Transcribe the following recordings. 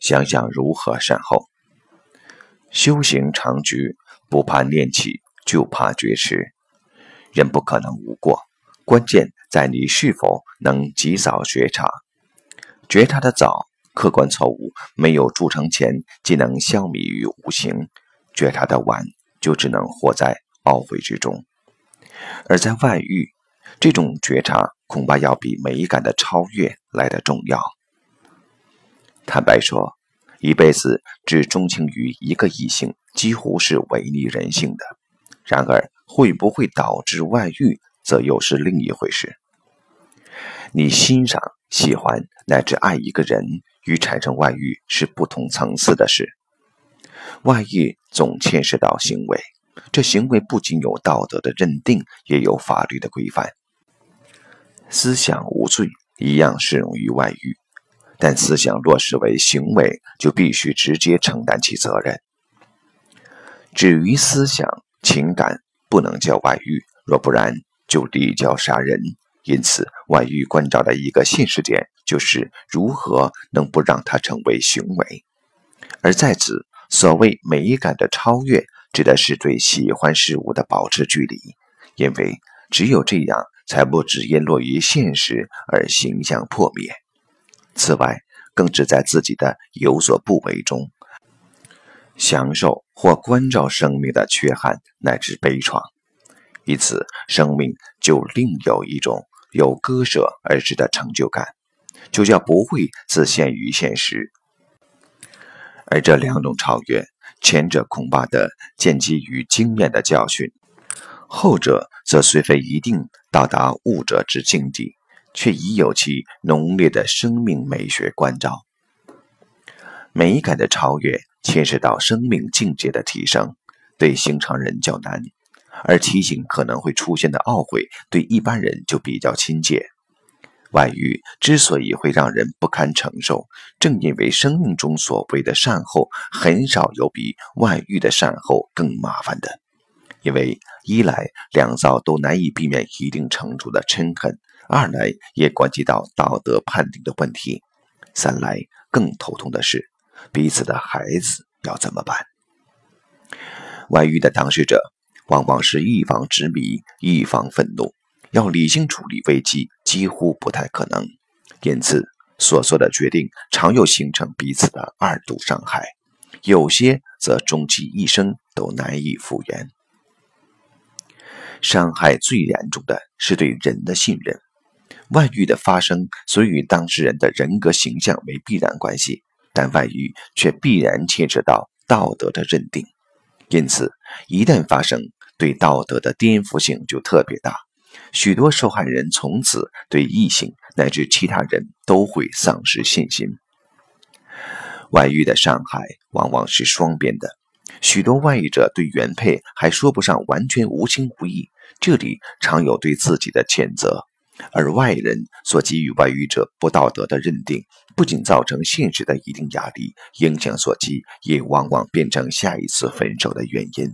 想想如何善后。修行长局，不怕念起，就怕觉迟。人不可能无过，关键在你是否能及早觉察。觉察的早，客观错误没有铸成前，即能消弭于无形；觉察的晚，就只能活在懊悔之中。而在外遇，这种觉察恐怕要比美感的超越来得重要。坦白说，一辈子只钟情于一个异性，几乎是违逆人性的。然而，会不会导致外遇，则又是另一回事。你欣赏、喜欢乃至爱一个人，与产生外遇是不同层次的事。外遇总牵涉到行为。这行为不仅有道德的认定，也有法律的规范。思想无罪，一样适用于外遇，但思想落实为行为，就必须直接承担起责任。至于思想、情感，不能叫外遇，若不然就立交杀人。因此，外遇关照的一个现实点，就是如何能不让它成为行为。而在此，所谓美感的超越。指的是对喜欢事物的保持距离，因为只有这样，才不只因落于现实而形象破灭。此外，更只在自己的有所不为中，享受或关照生命的缺憾乃至悲怆，以此生命就另有一种有割舍而至的成就感，就叫不会自限于现实。而这两种超越。前者恐怕得建基于经验的教训，后者则虽非一定到达悟者之境地，却已有其浓烈的生命美学关照。美感的超越牵涉到生命境界的提升，对寻常人较难；而提醒可能会出现的懊悔，对一般人就比较亲切。外遇之所以会让人不堪承受，正因为生命中所谓的善后，很少有比外遇的善后更麻烦的。因为一来两造都难以避免一定程度的嗔恨，二来也关系到道德判定的问题，三来更头痛的是彼此的孩子要怎么办？外遇的当事者往往是一方执迷，一方愤怒。要理性处理危机几乎不太可能，因此所做的决定常有形成彼此的二度伤害，有些则终其一生都难以复原。伤害最严重的是对人的信任。外遇的发生虽与当事人的人格形象没必然关系，但外遇却必然牵涉到道德的认定，因此一旦发生，对道德的颠覆性就特别大。许多受害人从此对异性乃至其他人都会丧失信心。外遇的伤害往往是双边的，许多外遇者对原配还说不上完全无情无义，这里常有对自己的谴责，而外人所给予外遇者不道德的认定，不仅造成现实的一定压力，影响所及也往往变成下一次分手的原因。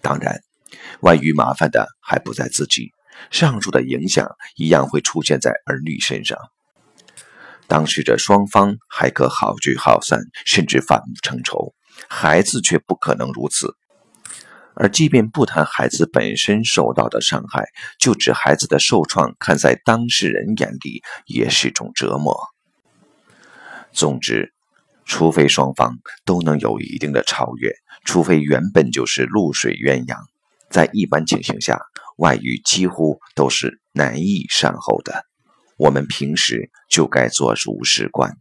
当然。外遇麻烦的还不在自己，上述的影响一样会出现在儿女身上。当事者双方还可好聚好散，甚至反目成仇，孩子却不可能如此。而即便不谈孩子本身受到的伤害，就指孩子的受创，看在当事人眼里也是种折磨。总之，除非双方都能有一定的超越，除非原本就是露水鸳鸯。在一般情形下，外遇几乎都是难以善后的。我们平时就该做如是观。